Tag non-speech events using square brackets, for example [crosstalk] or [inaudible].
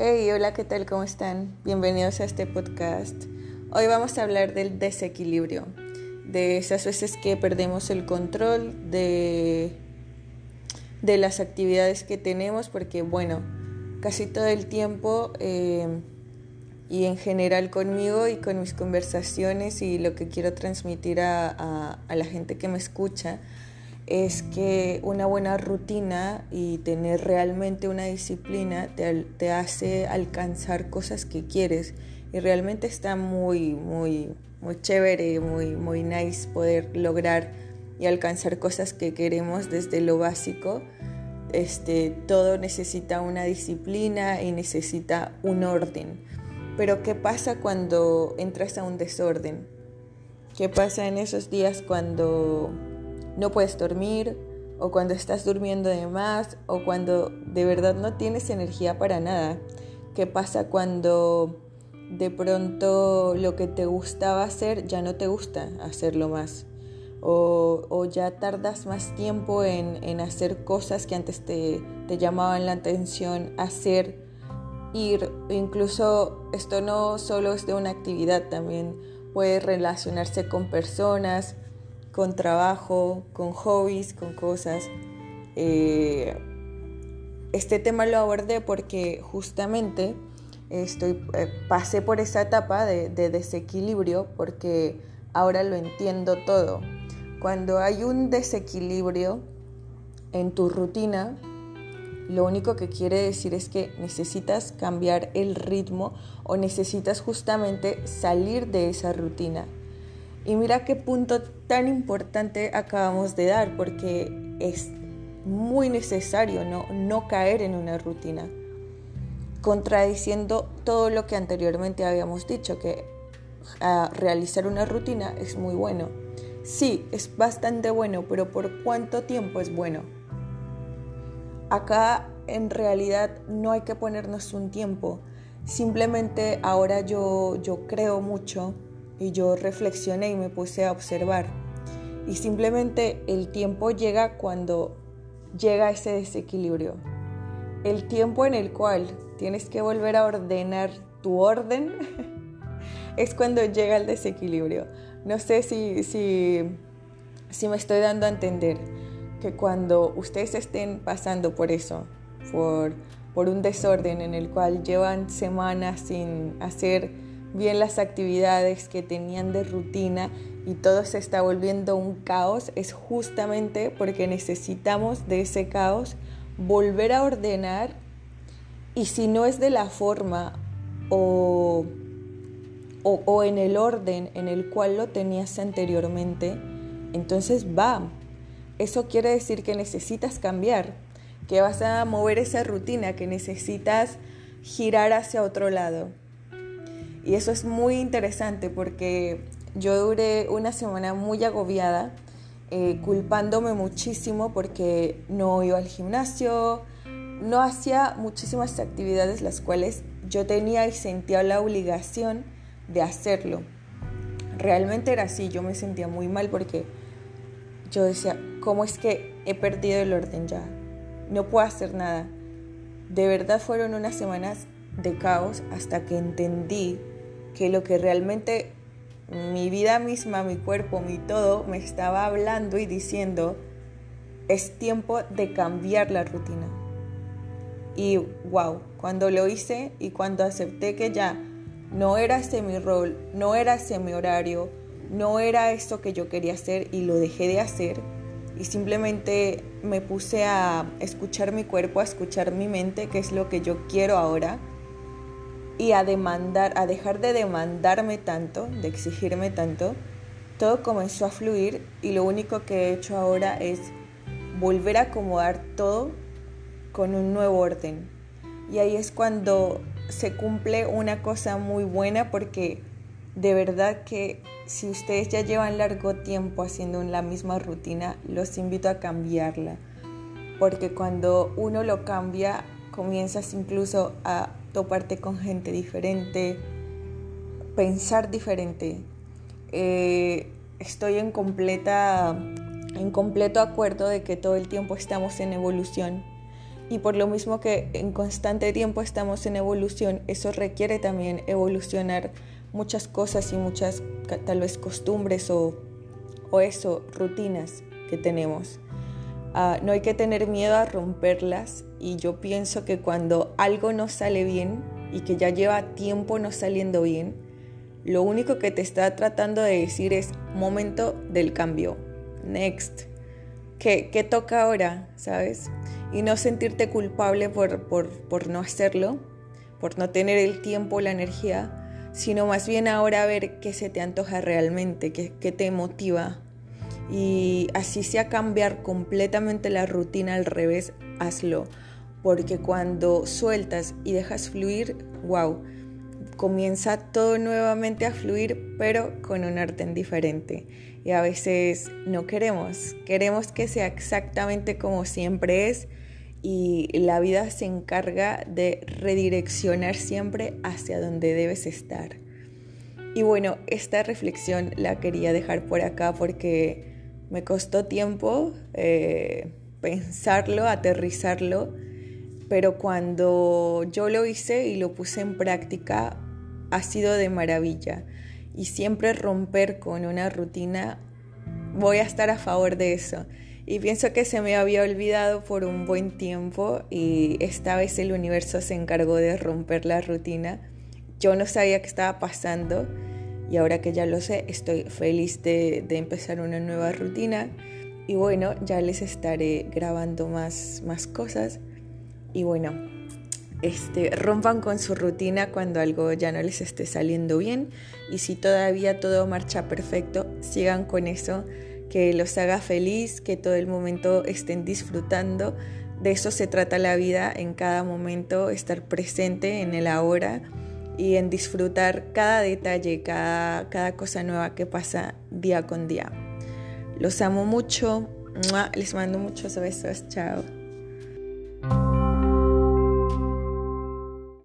Hey, hola, ¿qué tal? ¿Cómo están? Bienvenidos a este podcast. Hoy vamos a hablar del desequilibrio, de esas veces que perdemos el control de, de las actividades que tenemos, porque bueno, casi todo el tiempo eh, y en general conmigo y con mis conversaciones y lo que quiero transmitir a la gente que me escucha, es que una buena rutina y tener realmente una disciplina te, hace alcanzar cosas que quieres. Y realmente está muy, muy, muy chévere, muy, muy nice poder lograr y alcanzar cosas que queremos desde lo básico. Este, todo necesita una disciplina y necesita un orden. Pero ¿qué pasa cuando entras a un desorden? ¿Qué pasa en esos días cuando no puedes dormir o cuando estás durmiendo de más o cuando de verdad no tienes energía para nada. ¿Qué pasa cuando de pronto lo que te gustaba hacer ya no te gusta hacerlo más? O, ya tardas más tiempo en, hacer cosas que antes te, te llamaban la atención, hacer, ir. Incluso esto no solo es de una actividad, también puede relacionarse con personas, con trabajo, con hobbies, con cosas. Eh, este tema lo abordé porque justamente estoy, eh, pasé por esa etapa de, de desequilibrio porque ahora lo entiendo todo. Cuando hay un desequilibrio en tu rutina, lo único que quiere decir es que necesitas cambiar el ritmo o necesitas justamente salir de esa rutina. Y mira qué punto tan importante acabamos de dar, porque es muy necesario no, no caer en una rutina, contradiciendo todo lo que anteriormente habíamos dicho, que realizar una rutina es muy bueno. Sí, es bastante bueno, pero ¿por cuánto tiempo es bueno? Acá en realidad no hay que ponernos un tiempo. Simplemente ahora yo, yo creo mucho y yo reflexioné y me puse a observar. Y simplemente el tiempo llega cuando llega ese desequilibrio. El tiempo en el cual tienes que volver a ordenar tu orden [laughs] es cuando llega el desequilibrio. No sé si, si, si me estoy dando a entender que cuando ustedes estén pasando por eso, por, por un desorden en el cual llevan semanas sin hacer bien las actividades que tenían de rutina y todo se está volviendo un caos, es justamente porque necesitamos de ese caos volver a ordenar y si no es de la forma o, o, en el orden en el cual lo tenías anteriormente, entonces va. Eso quiere decir que necesitas cambiar, que vas a mover esa rutina, que necesitas girar hacia otro lado. Y eso es muy interesante porque yo duré una semana muy agobiada, eh, culpándome muchísimo porque no iba al gimnasio, no hacía muchísimas actividades las cuales yo tenía y sentía la obligación de hacerlo. Realmente era así, yo me sentía muy mal porque yo decía, ¿cómo es que he perdido el orden ya? No puedo hacer nada. De verdad fueron unas semanas de caos hasta que entendí que lo que realmente mi vida misma, mi cuerpo, mi todo me estaba hablando y diciendo, es tiempo de cambiar la rutina. Y wow, cuando lo hice y cuando acepté que ya no era ese mi rol, no era ese mi horario, no era esto que yo quería hacer y lo dejé de hacer y simplemente me puse a escuchar mi cuerpo, a escuchar mi mente, que es lo que yo quiero ahora y a demandar, a dejar de demandarme tanto, de exigirme tanto, todo comenzó a fluir y lo único que he hecho ahora es volver a acomodar todo con un nuevo orden. Y ahí es cuando se cumple una cosa muy buena porque de verdad que si ustedes ya llevan largo tiempo haciendo la misma rutina, los invito a cambiarla. Porque cuando uno lo cambia, comienzas incluso a toparte con gente diferente, pensar diferente. Eh, estoy en, completa, en completo acuerdo de que todo el tiempo estamos en evolución Y por lo mismo que en constante tiempo estamos en evolución, eso requiere también evolucionar muchas cosas y muchas tal vez costumbres o, o eso, rutinas que tenemos. Ah, no hay que tener miedo a romperlas y yo pienso que cuando algo no sale bien y que ya lleva tiempo no saliendo bien, lo único que te está tratando de decir es momento del cambio, next. ¿Qué, qué toca ahora? ¿Sabes? Y no sentirte culpable por, por, por no hacerlo, por no tener el tiempo, la energía, sino más bien ahora ver qué se te antoja realmente, qué, qué te motiva. Y así sea cambiar completamente la rutina al revés, hazlo. Porque cuando sueltas y dejas fluir, wow, comienza todo nuevamente a fluir, pero con un orden diferente. Y a veces no queremos, queremos que sea exactamente como siempre es y la vida se encarga de redireccionar siempre hacia donde debes estar. Y bueno, esta reflexión la quería dejar por acá porque me costó tiempo eh, pensarlo, aterrizarlo, pero cuando yo lo hice y lo puse en práctica, ha sido de maravilla y siempre romper con una rutina, voy a estar a favor de eso. Y pienso que se me había olvidado por un buen tiempo y esta vez el universo se encargó de romper la rutina. Yo no sabía qué estaba pasando y ahora que ya lo sé, estoy feliz de, de empezar una nueva rutina. Y bueno, ya les estaré grabando más, más cosas. Y bueno, este, rompan con su rutina cuando algo ya no les esté saliendo bien y si todavía todo marcha perfecto, sigan con eso, que los haga feliz, que todo el momento estén disfrutando. De eso se trata la vida, en cada momento estar presente en el ahora y en disfrutar cada detalle, cada, cada cosa nueva que pasa día con día. Los amo mucho, les mando muchos besos, chao.